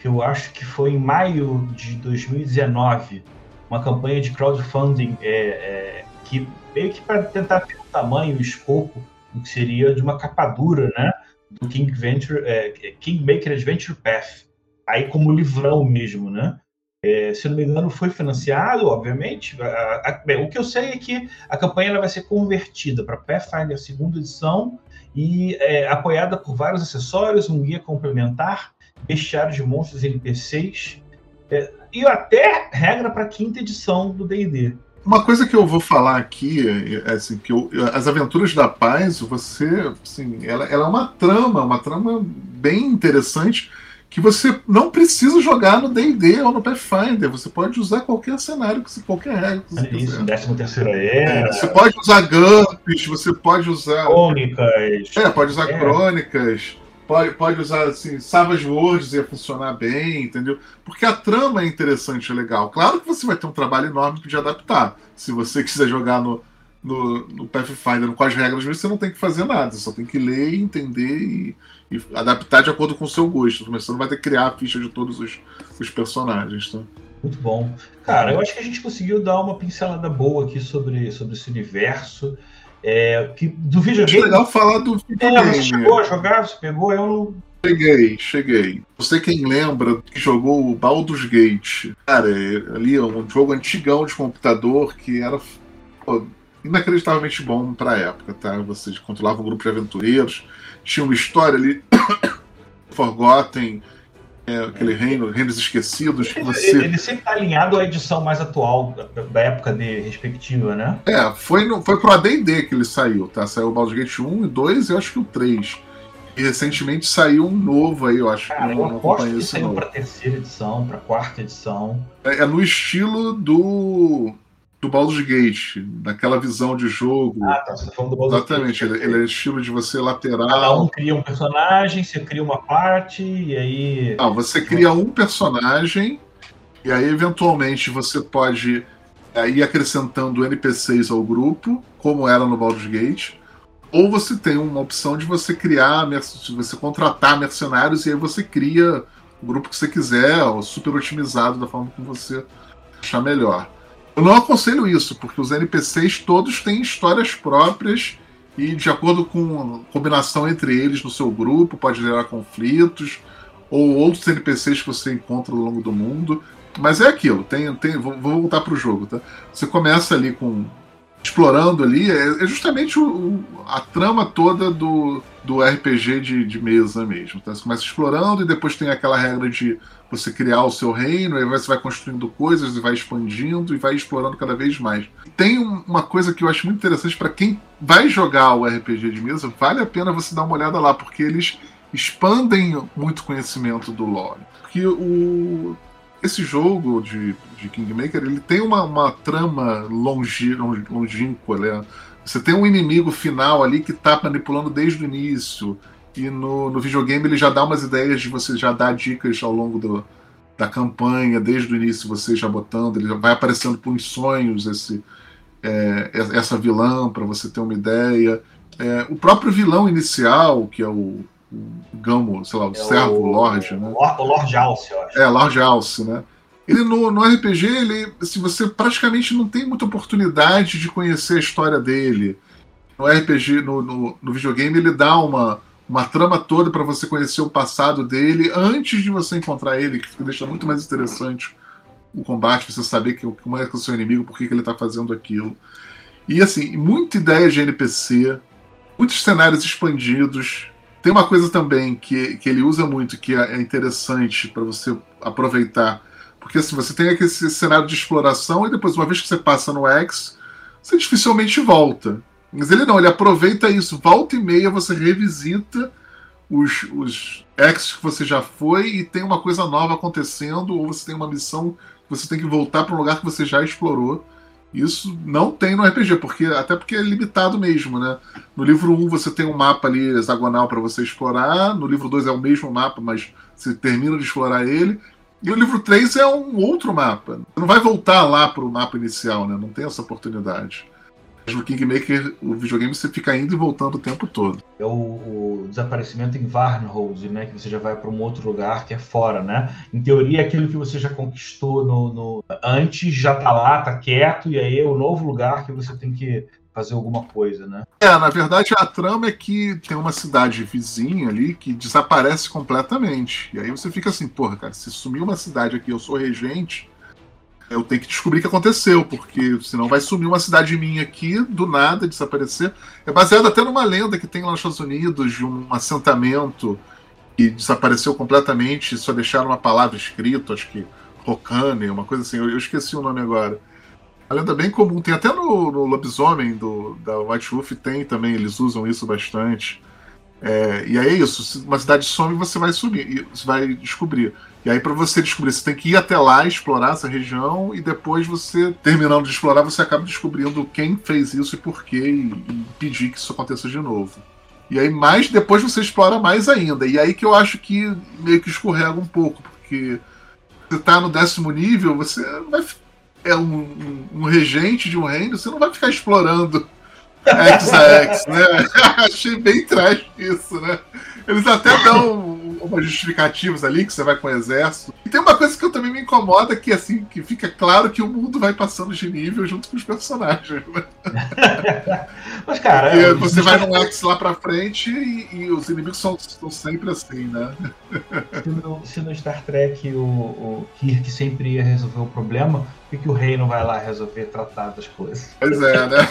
Speaker 5: que eu acho que foi em maio de 2019, uma campanha de crowdfunding é, é, que meio que para tentar ter o tamanho, o escopo do que seria de uma capa dura, né, do King Venture, é, Kingmaker Adventure Path. aí como livrão mesmo, né? É, se não me engano, foi financiado, obviamente. A, a, bem, o que eu sei é que a campanha ela vai ser convertida para Pathfinder segunda edição e é, apoiada por vários acessórios, um guia complementar, bestiário de monstros e NPCs, é, e até regra para quinta edição do D&D.
Speaker 6: Uma coisa que eu vou falar aqui é assim, que eu, as Aventuras da Paz, você, assim, ela, ela é uma trama, uma trama bem interessante que você não precisa jogar no D&D ou no Pathfinder. Você pode usar qualquer cenário, qualquer regra que você
Speaker 5: é Isso, décima terceira era.
Speaker 6: É, você pode usar GURPS, você pode usar...
Speaker 5: Crônicas.
Speaker 6: É, pode usar é. crônicas. Pode, pode usar, assim, Savage Worlds ia funcionar bem, entendeu? Porque a trama é interessante e legal. Claro que você vai ter um trabalho enorme de adaptar. Se você quiser jogar no, no, no Pathfinder com as regras, você não tem que fazer nada. Você só tem que ler, entender e e adaptar de acordo com o seu gosto. Mas você não vai ter que criar a ficha de todos os, os personagens. Tá?
Speaker 5: Muito bom. Cara, eu acho que a gente conseguiu dar uma pincelada boa aqui sobre, sobre esse universo. É, que, do videogame.
Speaker 6: É legal falar do
Speaker 5: videogame. É, você chegou a jogar? Você pegou? Eu não.
Speaker 6: Cheguei, cheguei. Você quem lembra que jogou o Baldur's Gate? Cara, é, ali um jogo antigão de computador que era pô, inacreditavelmente bom pra época, tá? Você controlava um grupo de aventureiros tinha uma história ali, Forgotten, é, aquele reino, reinos esquecidos.
Speaker 5: Que você... ele, ele sempre está alinhado à edição mais atual da, época de respectiva, né?
Speaker 6: É, foi, no, foi pro AD&D que ele saiu, tá? Saiu o Baldur's Gate 1 e 2 e eu acho que o 3. E recentemente saiu um novo aí, eu acho
Speaker 5: Cara, que não, eu aposto que saiu para terceira edição, para quarta edição.
Speaker 6: É, é, no estilo do do Baldur's Gate, daquela visão de jogo.
Speaker 5: Ah, tá. Você tá falando do Baldur's
Speaker 6: Exatamente, Gate. Ele, ele é estilo de você lateral.
Speaker 5: Cada um cria um personagem, você cria uma parte, e aí.
Speaker 6: Não, você cria um personagem, e aí eventualmente você pode é, ir acrescentando NPCs ao grupo, como era no Baldur's Gate. Ou você tem uma opção de você criar, de você contratar mercenários e aí você cria o grupo que você quiser, super otimizado da forma como você achar melhor. Eu não aconselho isso, porque os NPCs todos têm histórias próprias e, de acordo com combinação entre eles no seu grupo, pode gerar conflitos, ou outros NPCs que você encontra ao longo do mundo. Mas é aquilo, tem, tem, vou, vou voltar para o jogo. Tá? Você começa ali com. explorando ali, é, é justamente o, a trama toda do, do RPG de, de mesa mesmo. Tá? Você começa explorando e depois tem aquela regra de você criar o seu reino, aí você vai construindo coisas e vai expandindo e vai explorando cada vez mais. Tem uma coisa que eu acho muito interessante para quem vai jogar o RPG de mesa, vale a pena você dar uma olhada lá, porque eles expandem muito conhecimento do lore. Porque o, esse jogo de, de Kingmaker ele tem uma, uma trama longi, longínqua, né? Você tem um inimigo final ali que está manipulando desde o início. E no, no videogame ele já dá umas ideias de você já dar dicas ao longo do, da campanha, desde o início você já botando, ele vai aparecendo por sonhos esse, é, essa vilã, para você ter uma ideia. É, o próprio vilão inicial, que é o, o Gamo, sei lá, o é servo, o Lorde, né?
Speaker 5: O Lorde Alce, eu acho.
Speaker 6: É, Lorde Alce, né? Ele no, no RPG, ele, assim, você praticamente não tem muita oportunidade de conhecer a história dele. No RPG, no, no, no videogame, ele dá uma, uma trama toda para você conhecer o passado dele antes de você encontrar ele, que deixa muito mais interessante o combate, você saber que, como é que é o seu inimigo, por que, que ele está fazendo aquilo. E assim, muita ideia de NPC, muitos cenários expandidos. Tem uma coisa também que, que ele usa muito, que é, é interessante para você aproveitar porque assim, você tem aquele cenário de exploração e depois, uma vez que você passa no X, você dificilmente volta. Mas ele não, ele aproveita isso. Volta e meia você revisita os, os que você já foi e tem uma coisa nova acontecendo, ou você tem uma missão que você tem que voltar para um lugar que você já explorou. Isso não tem no RPG, porque até porque é limitado mesmo, né? No livro 1 você tem um mapa ali hexagonal para você explorar, no livro 2 é o mesmo mapa, mas você termina de explorar ele, e o livro 3 é um outro mapa. Você não vai voltar lá para o mapa inicial, né? Não tem essa oportunidade. No Kingmaker, o videogame você fica indo e voltando o tempo todo.
Speaker 5: É o, o desaparecimento em Varnhold, né? Que você já vai para um outro lugar que é fora, né? Em teoria, aquilo que você já conquistou no, no... antes já está lá, está quieto, e aí é o novo lugar que você tem que fazer alguma coisa, né?
Speaker 6: É, na verdade a trama é que tem uma cidade vizinha ali que desaparece completamente. E aí você fica assim, porra, cara, se sumiu uma cidade aqui, eu sou regente, eu tenho que descobrir o que aconteceu, porque senão vai sumir uma cidade minha aqui, do nada, desaparecer. É baseado até numa lenda que tem lá nos Estados Unidos de um assentamento que desapareceu completamente, só deixaram uma palavra escrita, acho que Rocane, uma coisa assim, eu, eu, esqueci o nome agora. A lenda bem comum, tem até no, no Lobisomem do, da White Wolf, tem também, eles usam isso bastante. É, e aí é isso, uma cidade some, você vai subir, você vai descobrir. E aí, para você descobrir, você tem que ir até lá, explorar essa região, e depois você, terminando de explorar, você acaba descobrindo quem fez isso e por quê, e, e pedir que isso aconteça de novo. E aí, mais depois você explora mais ainda. E aí que eu acho que meio que escorrega um pouco, porque você tá no décimo nível, você vai. É um, um, um regente de um reino, você não vai ficar explorando X a X, né? Achei bem trágico isso, né? Eles até dão umas justificativas ali, que você vai com o exército. E tem uma coisa que eu também me incomoda, que assim, que fica claro que o mundo vai passando de nível junto com os personagens. Né?
Speaker 5: Mas, cara.
Speaker 6: Porque você vai no X lá pra frente e, e os inimigos são, são, sempre assim, né?
Speaker 5: Se no, se no Star Trek o, o Kirk sempre ia resolver o problema, por que o rei não vai lá resolver tratar das coisas?
Speaker 6: Pois é, né?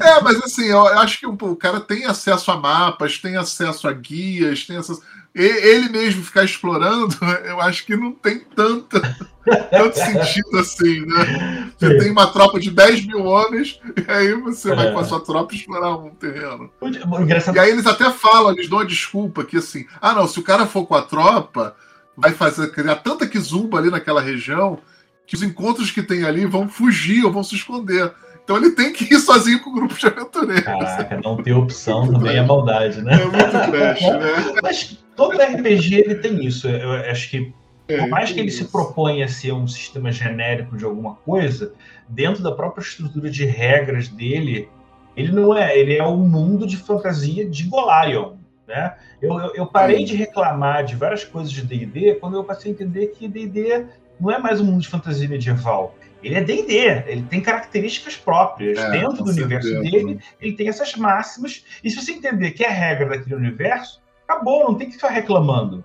Speaker 6: é, mas assim, eu acho que o cara tem acesso a mapas, tem acesso a guias, tem acesso ele mesmo ficar explorando, eu acho que não tem tanta, tanto sentido assim, né? Você Sim. tem uma tropa de 10 mil homens, e aí você é. vai com a sua tropa explorar um terreno. E aí eles até falam, eles dão a desculpa que assim, ah não, se o cara for com a tropa, vai fazer criar tanta kizumba ali naquela região que os encontros que tem ali vão fugir ou vão se esconder. Então ele tem que ir sozinho com o grupo de aventureiros.
Speaker 5: Caraca, não ter opção também é maldade, né?
Speaker 6: É muito trash, né?
Speaker 5: Mas todo RPG ele tem isso. Eu acho que por é, mais que ele se proponha a ser um sistema genérico de alguma coisa, dentro da própria estrutura de regras dele, ele não é, ele é um mundo de fantasia de Golarion, né? Eu, eu, eu parei de reclamar de várias coisas de D&D quando eu passei a entender que D&D não é mais um mundo de fantasia medieval ele é D&D, ele tem características próprias. É, Dentro do universo certeza. dele, ele tem essas máximas. E se você entender que é a regra daquele universo, acabou, não tem que ficar reclamando.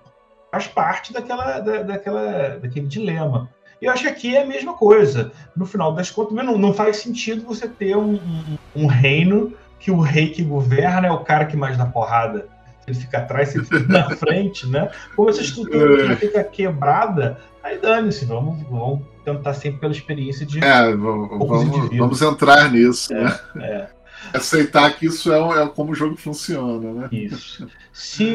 Speaker 5: Faz parte daquela, da, daquela, daquele dilema. E eu acho que aqui é a mesma coisa. No final das contas, não, não faz sentido você ter um, um, um, reino que o rei que governa é o cara que mais dá porrada. Ele fica atrás, ele fica na frente, né? Como essa estrutura é. fica quebrada, aí dane-se, vamos, vamos tentar sempre pela experiência de.
Speaker 6: É, vamos, vamos entrar nisso, é, né? É. Aceitar que isso é, é, como o jogo funciona, né?
Speaker 5: Isso. Se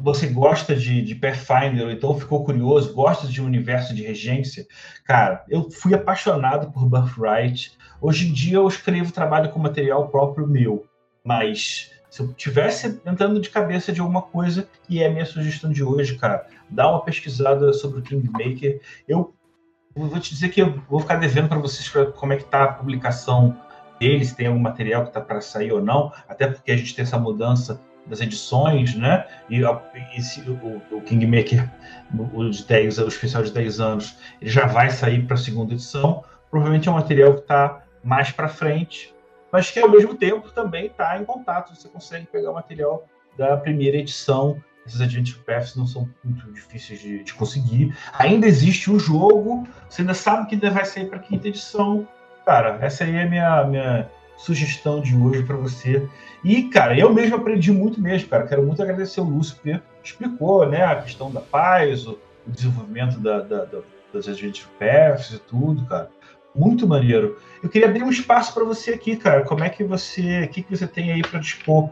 Speaker 5: você gosta de, de Pathfinder, ou então ficou curioso, gosta de um universo de regência, cara, eu fui apaixonado por Birthright. Hoje em dia eu escrevo trabalho com material próprio meu, mas se eu tivesse entrando de cabeça de alguma coisa, e é a minha sugestão de hoje, cara, dá uma pesquisada sobre o Kingmaker. Eu vou te dizer que eu vou ficar devendo para vocês como é que está a publicação deles, se tem algum material que está para sair ou não, até porque a gente tem essa mudança das edições, né? E, e o, o Kingmaker, o, de 10, o especial de 10 anos, ele já vai sair para a segunda edição. Provavelmente é um material que está mais para frente, mas que ao mesmo tempo também está em contato. Você consegue pegar o material da primeira edição esses Adventure Paths não são muito difíceis de, de, conseguir. Ainda existe um jogo, você ainda sabe que ainda vai sair para quinta edição. Cara, essa aí é a minha, minha sugestão de hoje para você. E, cara, eu mesmo aprendi muito mesmo, cara. Quero muito agradecer o Lúcio, porque explicou né, a questão da paz, o, o desenvolvimento da, da, da, das Adventure Paths e tudo, cara. Muito maneiro. Eu queria abrir um espaço para você aqui, cara. Como é que você. O que, que você tem aí para dispor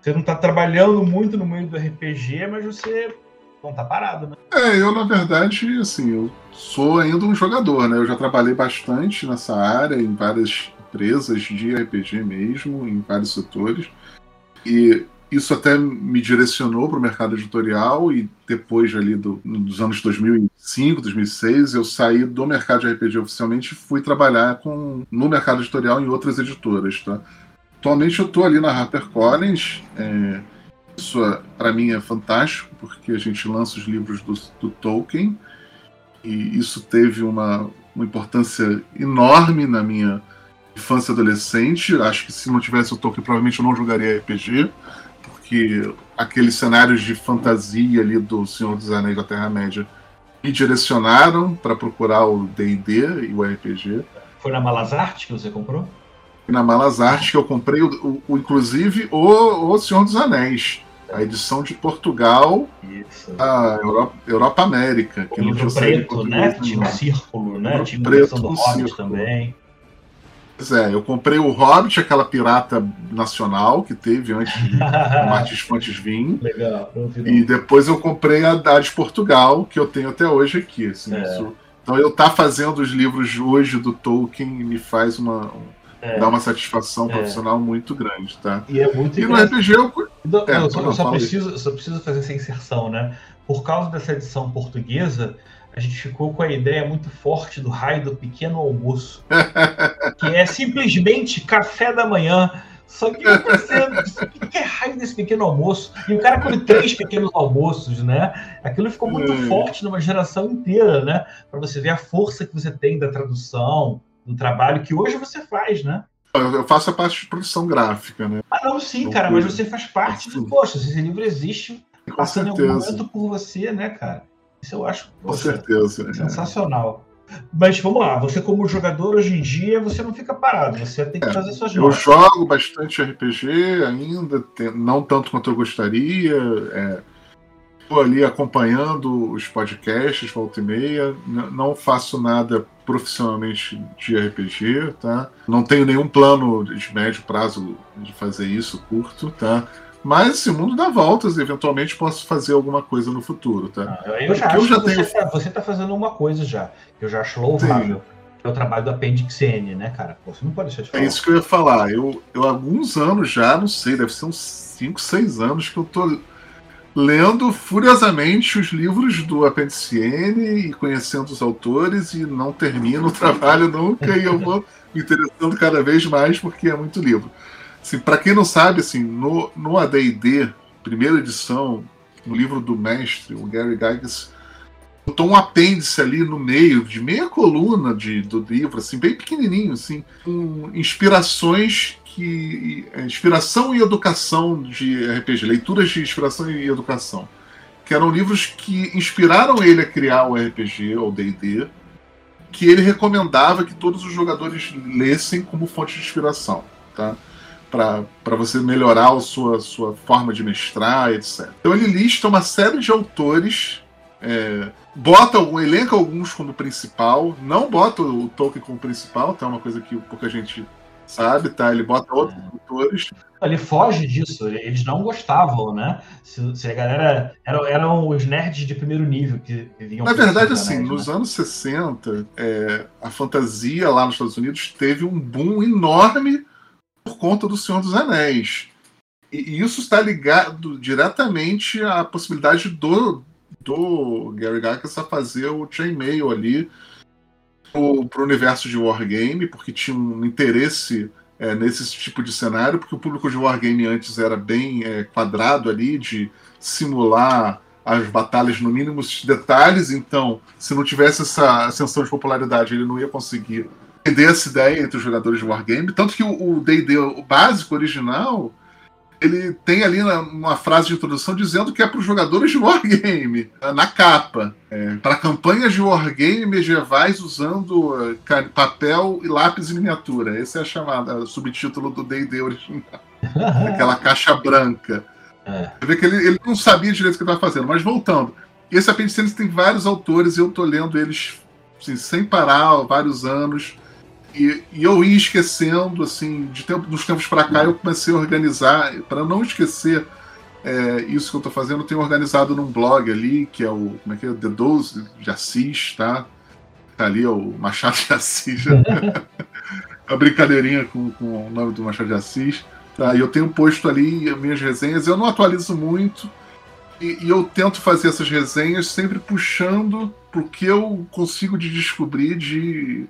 Speaker 5: você não está trabalhando muito no meio do RPG, mas você não está parado, né?
Speaker 6: É, eu na verdade, assim, eu sou ainda um jogador, né? Eu já trabalhei bastante nessa área, em várias empresas de RPG mesmo, em vários setores. E isso até me direcionou para o mercado editorial e depois ali do, dos anos 2005, 2006, eu saí do mercado de RPG oficialmente e fui trabalhar com, no mercado editorial em outras editoras, tá? Atualmente eu estou ali na HarperCollins. É, isso para mim é fantástico, porque a gente lança os livros do, do Tolkien e isso teve uma, uma importância enorme na minha infância e adolescente. Acho que se não tivesse o Tolkien, provavelmente eu não jogaria RPG, porque aqueles cenários de fantasia ali do Senhor dos Anéis da Terra-média me direcionaram para procurar o D&D e o RPG.
Speaker 5: Foi na Malazarte que você comprou?
Speaker 6: E na Malazarte que eu comprei, o, o, inclusive, o, o Senhor dos Anéis. A edição de Portugal,
Speaker 5: Isso.
Speaker 6: a Europa, Europa América.
Speaker 5: O livro preto, né? Tinha um círculo, né? Tinha uma versão do Hobbit também.
Speaker 6: Pois é, eu comprei o Hobbit, aquela pirata nacional que teve antes de Martins Fontes vir.
Speaker 5: Legal.
Speaker 6: E depois eu comprei a, a de Portugal, que eu tenho até hoje aqui. Assim,
Speaker 5: É.
Speaker 6: isso- então eu estar fazendo os livros hoje do Tolkien me faz uma.
Speaker 5: É.
Speaker 6: dá uma satisfação
Speaker 5: É.
Speaker 6: profissional muito grande, tá?
Speaker 5: E é muito
Speaker 6: E no. RPG eu.
Speaker 5: Então,
Speaker 6: É,
Speaker 5: eu só,
Speaker 6: não,
Speaker 5: só preciso, só preciso fazer essa inserção, né? Por causa dessa edição portuguesa, a gente ficou com a ideia muito forte do raio do pequeno almoço, que é simplesmente café da manhã. Só que você, o que é raio desse pequeno almoço? E o cara come três pequenos almoços, né? Aquilo ficou muito
Speaker 6: É.
Speaker 5: forte numa geração inteira, né? Para você ver a força que você tem da tradução, do trabalho que hoje você faz, né?
Speaker 6: Eu faço a parte de produção gráfica, né?
Speaker 5: Ah, não, sim,
Speaker 6: Não
Speaker 5: cara, mas você faz parte do. Poxa, esse livro existe
Speaker 6: Com
Speaker 5: passando em algum momento por você, né, cara? Isso eu acho
Speaker 6: Com certeza. é.
Speaker 5: sensacional. Mas vamos lá, você como jogador hoje em dia, você não fica parado, você tem que fazer suas
Speaker 6: Eu
Speaker 5: notas.
Speaker 6: jogo bastante RPG ainda, não tanto quanto eu gostaria. Estou ali acompanhando os podcasts, volta e meia. Não faço nada profissionalmente de RPG, tá? Não tenho nenhum plano de médio prazo de fazer isso, curto, tá? Mas esse mundo dá voltas eventualmente posso fazer alguma coisa no futuro, tá?
Speaker 5: Ah, Eu já
Speaker 6: Porque eu
Speaker 5: acho
Speaker 6: já
Speaker 5: que você,
Speaker 6: tenho-
Speaker 5: tá, você tá fazendo uma coisa já, que eu já acho louvável. É o trabalho do Appendix N, né, cara? Pô, você não pode deixar de
Speaker 6: É
Speaker 5: falar.
Speaker 6: isso que eu ia falar. Eu, eu há alguns anos já, não sei, deve ser uns 5, 6 anos que eu tô lendo furiosamente os livros do Apêndice N e conhecendo os autores e não termino o trabalho nunca e eu vou me interessando cada vez mais porque é muito livro. Assim, para quem não sabe, assim, no, no AD&D, primeira edição, no livro do mestre, o Gary Gygax, botou um apêndice ali no meio, de meia coluna de, do livro, assim, bem pequenininho, assim, com inspirações que... é, Inspiração e educação de RPG, leituras de inspiração e educação, que eram livros que inspiraram ele a criar o RPG, ou D&D, que ele recomendava que todos os jogadores lessem como fonte de inspiração, tá? Para você melhorar a sua, sua forma de mestrar, etc. Então ele lista uma série de autores, é, bota algum, elenca alguns como principal, não bota o Tolkien como principal, tá? Uma coisa que pouca gente sabe, tá? Ele bota outros autores.
Speaker 5: Ele foge disso, eles não gostavam, né? Se, se a galera. Eram, eram os nerds de primeiro nível que vinham
Speaker 6: Na verdade, assim,
Speaker 5: anéis,
Speaker 6: nos
Speaker 5: né?
Speaker 6: anos 60, é, a fantasia lá nos Estados Unidos teve um boom enorme por conta do Senhor dos Anéis. E, isso está ligado diretamente à possibilidade do, do Gary Gygax a fazer o chainmail ali para o universo de Wargame, porque tinha um interesse é, nesse tipo de cenário, porque o público de Wargame antes era bem é, quadrado ali, de simular as batalhas no mínimo detalhes, então, se não tivesse essa ascensão de popularidade, ele não ia conseguir entender essa ideia entre os jogadores de Wargame. Tanto que o D&D, o básico, original, ele tem ali na- uma frase de introdução dizendo que é para os jogadores de Wargame, na capa. É, para campanhas de Wargame medievais usando eh, papel e lápis em miniatura. Esse é a chamada, o subtítulo do D&D original. Aquela caixa branca.
Speaker 5: É.
Speaker 6: Você vê que ele, ele não sabia direito o que estava fazendo. Mas voltando, esse Apendicênis tem vários autores e eu tô lendo eles assim, sem parar há vários anos. E, e eu ia esquecendo, assim, de tempo, dos tempos para cá eu comecei a organizar, para não esquecer é, isso que eu tô fazendo, eu tenho organizado num blog ali, que é o, como é que é? The 12 de Assis, tá? Tá ali, é o Machado de Assis. a brincadeirinha com, com o nome do Machado de Assis. Tá? E eu tenho posto ali as minhas resenhas, eu não atualizo muito, e, e eu tento fazer essas resenhas sempre puxando pro que eu consigo de descobrir de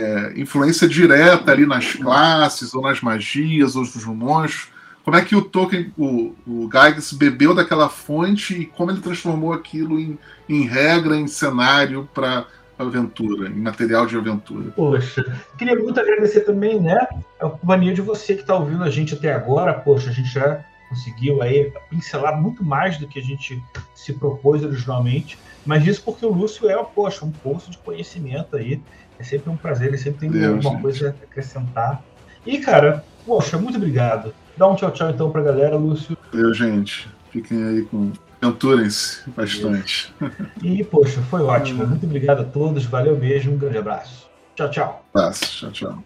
Speaker 6: é, influência direta ali nas classes, ou nas magias, ou nos monstros. Como é que o Tolkien, o, o Gygax, bebeu daquela fonte e como ele transformou aquilo em, em regra, em cenário para aventura, em material de aventura.
Speaker 5: Poxa, queria muito agradecer também, né, a companhia de você que está ouvindo a gente até agora. Poxa, a gente já conseguiu aí pincelar muito mais do que a gente se propôs originalmente, mas isso porque o Lúcio é, poxa, um poço de conhecimento aí. É sempre um prazer, ele sempre tem Deus, alguma gente. coisa a acrescentar. E, cara, poxa, muito obrigado. Dá um tchau, tchau então pra galera, Lúcio.
Speaker 6: Eu, gente. Fiquem aí com. Aventurem-se bastante.
Speaker 5: E, poxa, foi ótimo. Muito obrigado a todos. Valeu mesmo. Um grande abraço. Tchau, tchau.
Speaker 6: Abraço. Tchau, tchau.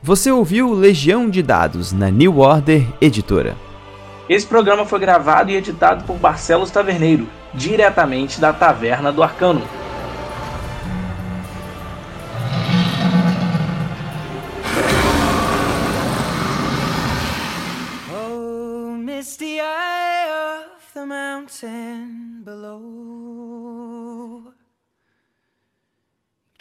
Speaker 1: Você ouviu Legião de Dados na New Order Editora.
Speaker 7: Esse programa foi gravado e editado por Barcelos Taverneiro, diretamente da Taverna do Arcano.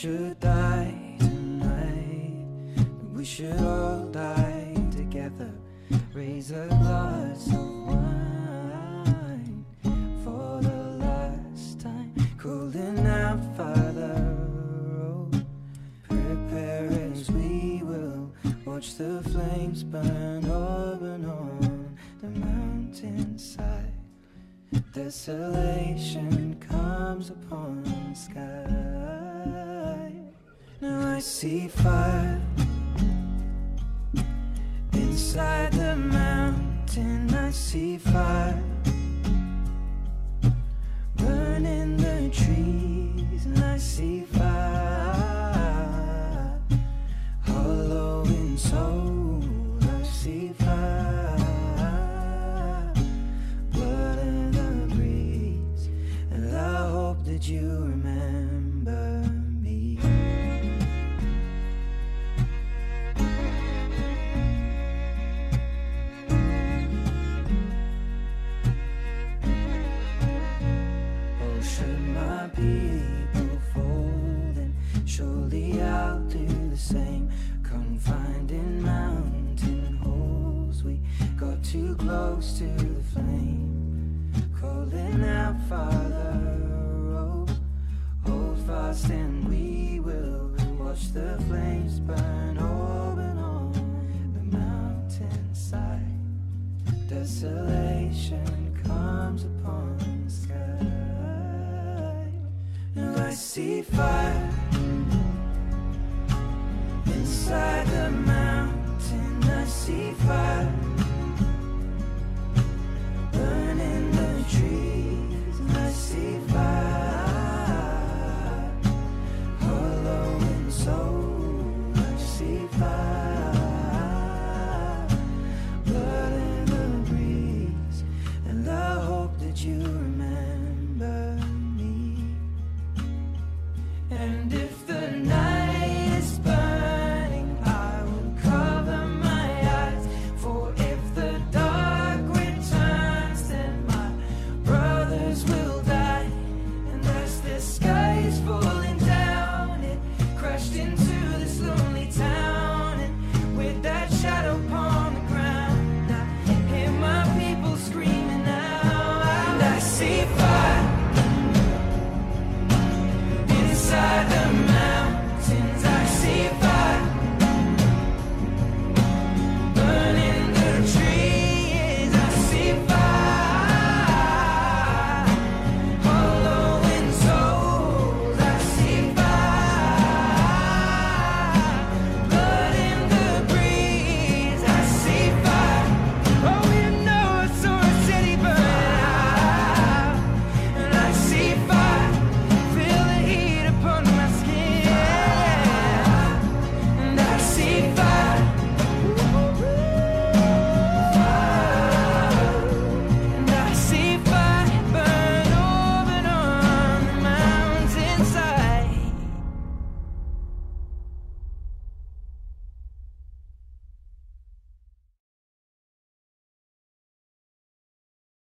Speaker 7: Should die tonight, we should all die together. Raise a glass of wine for the last time. Cooling out, Father. Oh, prepare as we will watch the flames burn over on the mountainside. Desolation comes upon the sky. I see fire inside the mountain. I see fire burning the trees, and I see fire hollow in soul. I see fire blood in the breeze, and I hope that you close to the flame. Calling out, Father, oh, hold fast and we will watch the flames burn open on the mountainside. Desolation comes upon the sky. And I see fire inside the mountain. I see fire.